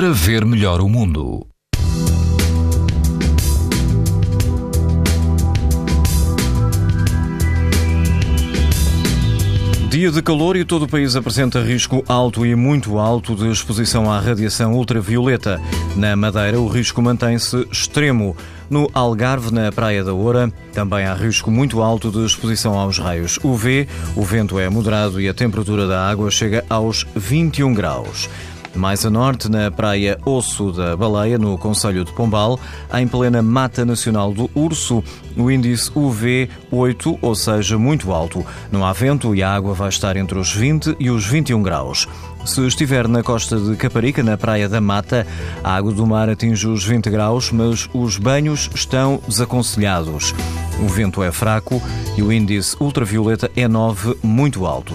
para ver melhor o mundo. Dia de calor e todo o país apresenta risco alto e muito alto de exposição à radiação ultravioleta. Na Madeira, o risco mantém-se extremo. No Algarve, na Praia da Oura, também há risco muito alto de exposição aos raios UV. O vento é moderado e a temperatura da água chega aos 21 graus. Mais a norte, na praia Osso da Baleia, no Conselho de Pombal, em plena Mata Nacional do Urso, o índice UV 8, ou seja, muito alto. Não há vento e a água vai estar entre os 20 e os 21 graus. Se estiver na costa de Caparica, na Praia da Mata, a água do mar atinge os 20 graus, mas os banhos estão desaconselhados. O vento é fraco e o índice ultravioleta é 9, muito alto.